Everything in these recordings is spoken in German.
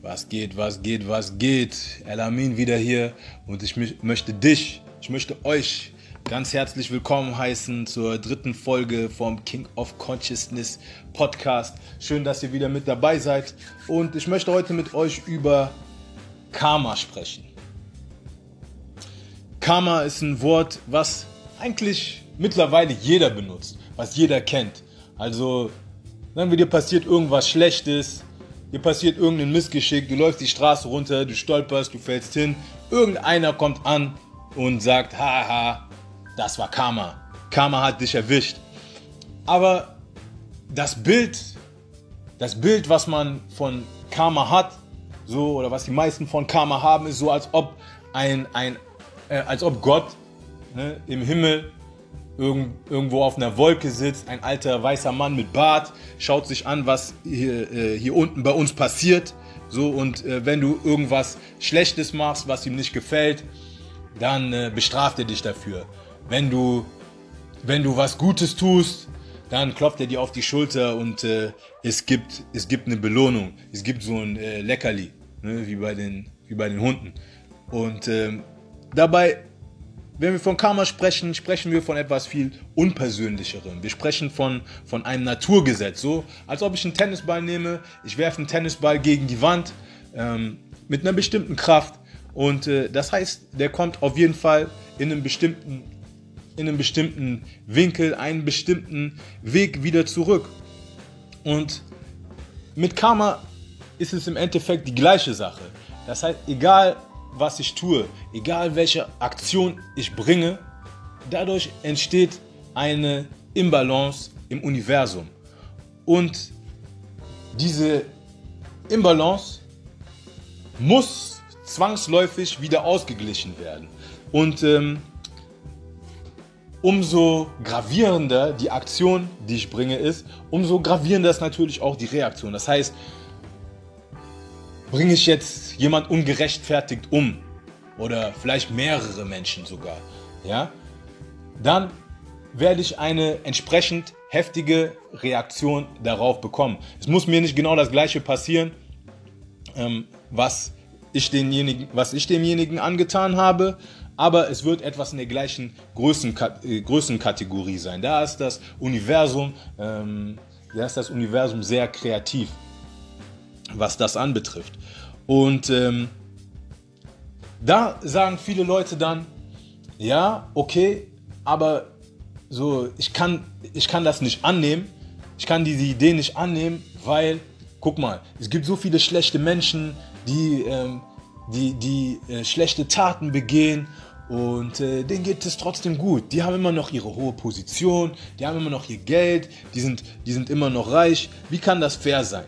Was geht, was geht, was geht? Elamin wieder hier und ich möchte dich, ich möchte euch ganz herzlich willkommen heißen zur dritten Folge vom King of Consciousness Podcast. Schön, dass ihr wieder mit dabei seid und ich möchte heute mit euch über Karma sprechen. Karma ist ein Wort, was eigentlich mittlerweile jeder benutzt, was jeder kennt. Also, wir dir passiert irgendwas Schlechtes, dir passiert irgendein Missgeschick, du läufst die Straße runter, du stolperst, du fällst hin, irgendeiner kommt an und sagt, haha, das war Karma. Karma hat dich erwischt. Aber das Bild, das Bild, was man von Karma hat, so oder was die meisten von Karma haben, ist so, als ob ein, ein äh, als ob Gott ne, im Himmel irgendwo auf einer Wolke sitzt, ein alter weißer Mann mit Bart, schaut sich an, was hier, äh, hier unten bei uns passiert. So, und äh, wenn du irgendwas Schlechtes machst, was ihm nicht gefällt, dann äh, bestraft er dich dafür. Wenn du, wenn du was Gutes tust, dann klopft er dir auf die Schulter und äh, es, gibt, es gibt eine Belohnung. Es gibt so ein äh, Leckerli, ne, wie, bei den, wie bei den Hunden. Und ähm, dabei wenn wir von Karma sprechen, sprechen wir von etwas viel Unpersönlicherem. Wir sprechen von, von einem Naturgesetz. So, als ob ich einen Tennisball nehme, ich werfe einen Tennisball gegen die Wand ähm, mit einer bestimmten Kraft. Und äh, das heißt, der kommt auf jeden Fall in einem bestimmten, in einem bestimmten Winkel, einen bestimmten Weg wieder zurück. Und mit Karma ist es im Endeffekt die gleiche Sache. Das heißt, egal was ich tue, egal welche Aktion ich bringe, dadurch entsteht eine Imbalance im Universum. Und diese Imbalance muss zwangsläufig wieder ausgeglichen werden. Und ähm, umso gravierender die Aktion, die ich bringe, ist, umso gravierender ist natürlich auch die Reaktion. Das heißt, bringe ich jetzt jemand ungerechtfertigt um oder vielleicht mehrere Menschen sogar, ja, dann werde ich eine entsprechend heftige Reaktion darauf bekommen. Es muss mir nicht genau das gleiche passieren, ähm, was, ich denjenigen, was ich demjenigen angetan habe, aber es wird etwas in der gleichen Größen, äh, Größenkategorie sein. Da ist das Universum, ähm, da ist das Universum sehr kreativ was das anbetrifft. Und ähm, da sagen viele Leute dann, ja, okay, aber so, ich kann, ich kann das nicht annehmen. Ich kann diese Idee nicht annehmen, weil, guck mal, es gibt so viele schlechte Menschen, die, ähm, die, die äh, schlechte Taten begehen und äh, denen geht es trotzdem gut. Die haben immer noch ihre hohe Position, die haben immer noch ihr Geld, die sind, die sind immer noch reich. Wie kann das fair sein?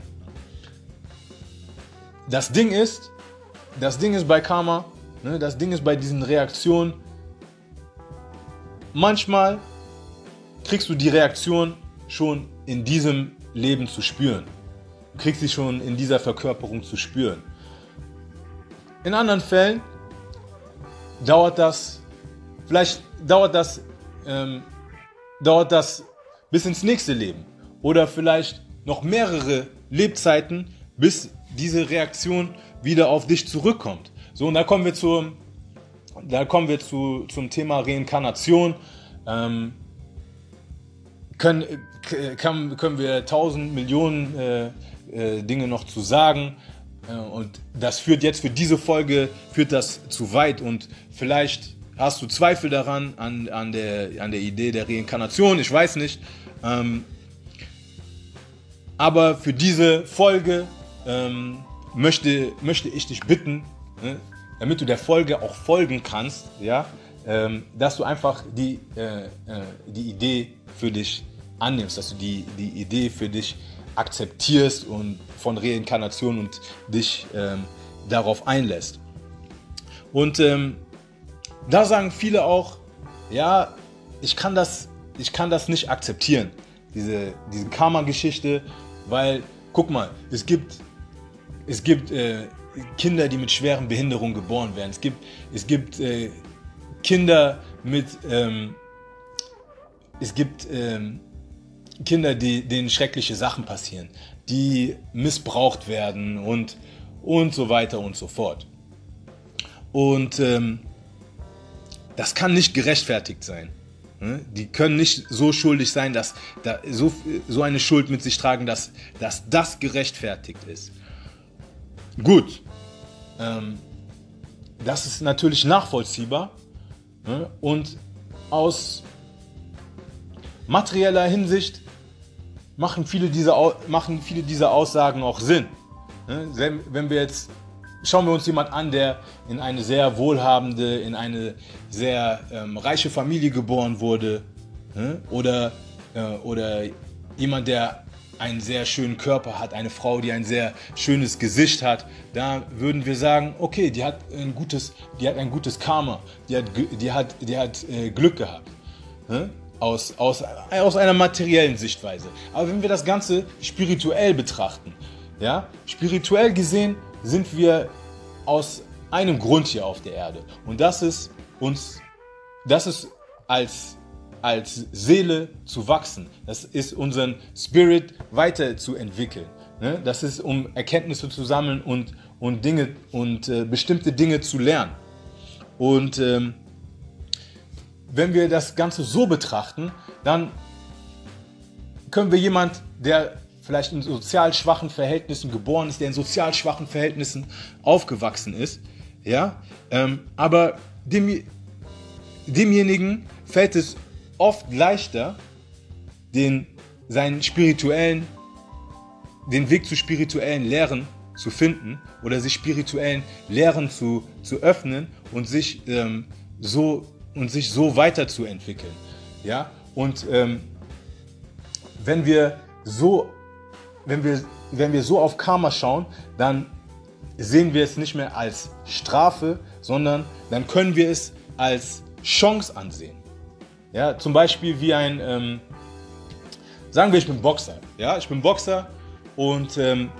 Das Ding ist, das Ding ist bei Karma, ne, das Ding ist bei diesen Reaktionen, manchmal kriegst du die Reaktion schon in diesem Leben zu spüren. Du kriegst sie schon in dieser Verkörperung zu spüren. In anderen Fällen dauert das, vielleicht dauert das, ähm, dauert das bis ins nächste Leben. Oder vielleicht noch mehrere Lebzeiten, bis diese Reaktion wieder auf dich zurückkommt. So, und da kommen wir, zur, da kommen wir zu, zum Thema Reinkarnation. Ähm, können, kann, können wir tausend Millionen äh, äh, Dinge noch zu sagen. Äh, und das führt jetzt für diese Folge führt das zu weit. Und vielleicht hast du Zweifel daran, an, an, der, an der Idee der Reinkarnation. Ich weiß nicht. Ähm, aber für diese Folge ähm, möchte, möchte ich dich bitten, ne, damit du der Folge auch folgen kannst, ja, ähm, dass du einfach die, äh, äh, die Idee für dich annimmst, dass du die, die Idee für dich akzeptierst und von Reinkarnation und dich ähm, darauf einlässt. Und ähm, da sagen viele auch, ja, ich kann das, ich kann das nicht akzeptieren, diese, diese Karma-Geschichte, weil, guck mal, es gibt es gibt äh, Kinder, die mit schweren Behinderungen geboren werden. Es gibt, es gibt äh, Kinder mit, ähm, es gibt ähm, Kinder, die, denen schreckliche Sachen passieren, die missbraucht werden und, und so weiter und so fort. Und ähm, das kann nicht gerechtfertigt sein. Ne? Die können nicht so schuldig sein, dass da so, so eine Schuld mit sich tragen, dass, dass das gerechtfertigt ist. Gut, ähm, das ist natürlich nachvollziehbar ne? und aus materieller Hinsicht machen viele dieser, machen viele dieser Aussagen auch Sinn. Ne? Wenn wir jetzt, schauen wir uns jemand an, der in eine sehr wohlhabende, in eine sehr ähm, reiche Familie geboren wurde ne? oder, äh, oder jemand, der einen sehr schönen Körper hat, eine Frau, die ein sehr schönes Gesicht hat, da würden wir sagen, okay, die hat ein gutes, die hat ein gutes Karma, die hat, die hat, die hat äh, Glück gehabt. Ne? aus, aus, aus einer materiellen Sichtweise. Aber wenn wir das Ganze spirituell betrachten, ja, spirituell gesehen sind wir aus einem Grund hier auf der Erde. Und das ist uns, das ist als, als Seele zu wachsen. Das ist unseren Spirit weiterzuentwickeln. Ne? Das ist, um Erkenntnisse zu sammeln und, und Dinge und äh, bestimmte Dinge zu lernen. Und ähm, wenn wir das Ganze so betrachten, dann können wir jemand, der vielleicht in sozial schwachen Verhältnissen geboren ist, der in sozial schwachen Verhältnissen aufgewachsen ist, ja, ähm, aber dem, demjenigen fällt es oft leichter, den, seinen spirituellen, den Weg zu spirituellen Lehren zu finden oder sich spirituellen Lehren zu, zu öffnen und sich ähm, so und sich so weiterzuentwickeln. Ja? Und ähm, wenn wir so, wenn wir, wenn wir so auf Karma schauen, dann sehen wir es nicht mehr als Strafe, sondern dann können wir es als Chance ansehen. Ja, zum Beispiel wie ein, ähm, sagen wir, ich bin Boxer. Ja, ich bin Boxer und ähm,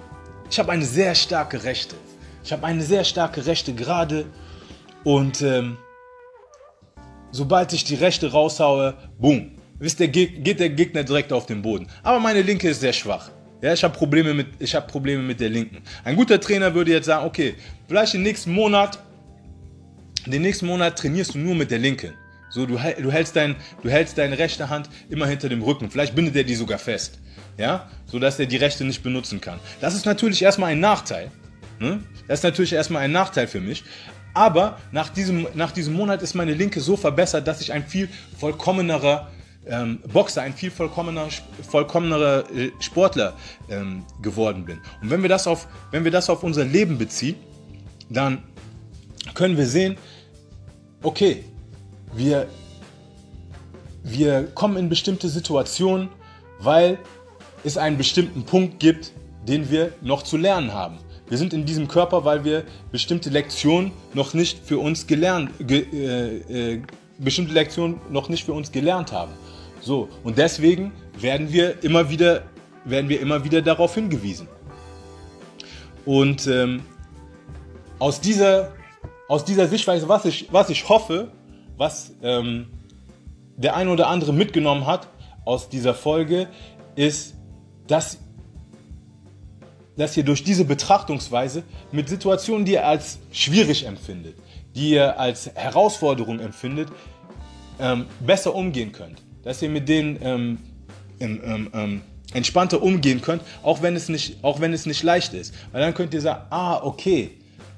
ich habe eine sehr starke Rechte. Ich habe eine sehr starke Rechte gerade und ähm, sobald ich die rechte raushaue, boom, wisst ihr, geht der Gegner direkt auf den Boden. Aber meine linke ist sehr schwach. Ja, ich habe Probleme mit, habe Probleme mit der linken. Ein guter Trainer würde jetzt sagen, okay, vielleicht den nächsten Monat, den nächsten Monat trainierst du nur mit der linken. So, du, du, hältst dein, du hältst deine rechte Hand immer hinter dem Rücken. Vielleicht bindet er die sogar fest. Ja, so dass er die rechte nicht benutzen kann. Das ist natürlich erstmal ein Nachteil. Ne? Das ist natürlich erstmal ein Nachteil für mich. Aber nach diesem, nach diesem Monat ist meine Linke so verbessert, dass ich ein viel vollkommenerer ähm, Boxer, ein viel vollkommener, vollkommenerer äh, Sportler ähm, geworden bin. Und wenn wir, das auf, wenn wir das auf unser Leben beziehen, dann können wir sehen, okay, wir, wir kommen in bestimmte Situationen, weil es einen bestimmten Punkt gibt, den wir noch zu lernen haben. Wir sind in diesem Körper, weil wir bestimmte Lektionen noch nicht für uns gelernt, ge, äh, äh, bestimmte Lektionen noch nicht für uns gelernt haben. So und deswegen werden wir immer wieder, werden wir immer wieder darauf hingewiesen. Und ähm, aus dieser, aus dieser Sichtweise, was ich, was ich hoffe, was ähm, der eine oder andere mitgenommen hat aus dieser Folge, ist, dass dass ihr durch diese Betrachtungsweise mit Situationen, die ihr als schwierig empfindet, die ihr als Herausforderung empfindet, ähm, besser umgehen könnt. Dass ihr mit denen ähm, ähm, entspannter umgehen könnt, auch wenn, es nicht, auch wenn es nicht leicht ist. Weil dann könnt ihr sagen, ah, okay,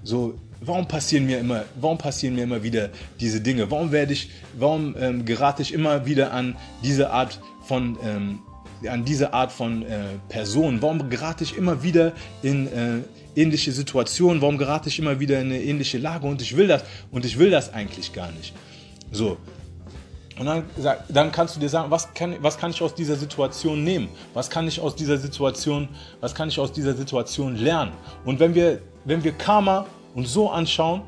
so, warum passieren mir immer, warum passieren mir immer wieder diese Dinge? Warum werde ich, warum ähm, gerate ich immer wieder an diese Art von ähm, an diese Art von äh, Person? Warum gerate ich immer wieder in äh, ähnliche Situationen? Warum gerate ich immer wieder in eine ähnliche Lage? Und ich will das und ich will das eigentlich gar nicht. So. Und dann, dann kannst du dir sagen, was kann, was kann ich aus dieser Situation nehmen? Was kann ich aus dieser Situation, was kann ich aus dieser Situation lernen? Und wenn wir, wenn wir Karma uns so anschauen,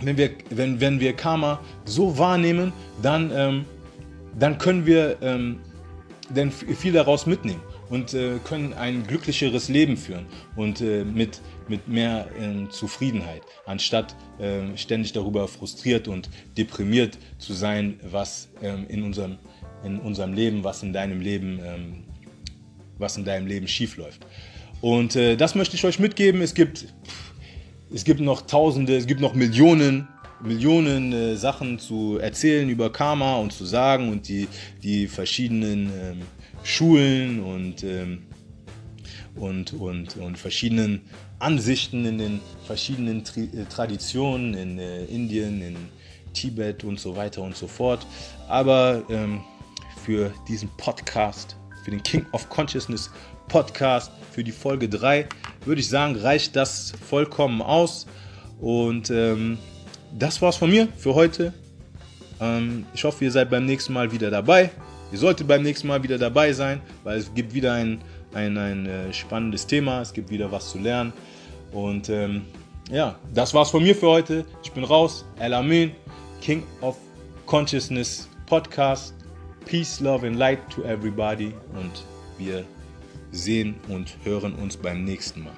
wenn wir, wenn, wenn wir Karma so wahrnehmen, dann, ähm, dann können wir ähm, denn viel daraus mitnehmen und äh, können ein glücklicheres Leben führen und äh, mit, mit mehr äh, Zufriedenheit, anstatt ähm, ständig darüber frustriert und deprimiert zu sein, was ähm, in, unserem, in unserem Leben, was in deinem Leben, ähm, was in deinem Leben schief läuft. Und äh, das möchte ich euch mitgeben. Es gibt, es gibt noch Tausende, es gibt noch Millionen, Millionen äh, Sachen zu erzählen über Karma und zu sagen und die, die verschiedenen ähm, Schulen und, ähm, und, und, und verschiedenen Ansichten in den verschiedenen Tri äh, Traditionen in äh, Indien, in Tibet und so weiter und so fort. Aber ähm, für diesen Podcast, für den King of Consciousness Podcast, für die Folge 3, würde ich sagen, reicht das vollkommen aus. Und ähm, das war's von mir für heute. Ähm, ich hoffe, ihr seid beim nächsten Mal wieder dabei. Ihr solltet beim nächsten Mal wieder dabei sein, weil es gibt wieder ein, ein, ein äh, spannendes Thema. Es gibt wieder was zu lernen. Und ähm, ja, das war's von mir für heute. Ich bin raus. El Amin, King of Consciousness Podcast. Peace, Love and Light to everybody. Und wir sehen und hören uns beim nächsten Mal.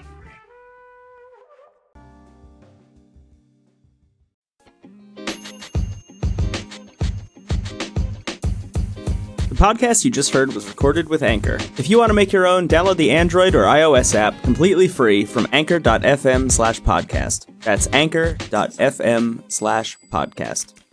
The podcast you just heard was recorded with Anchor. If you want to make your own, download the Android or iOS app completely free from anchor.fm slash podcast. That's anchor.fm slash podcast.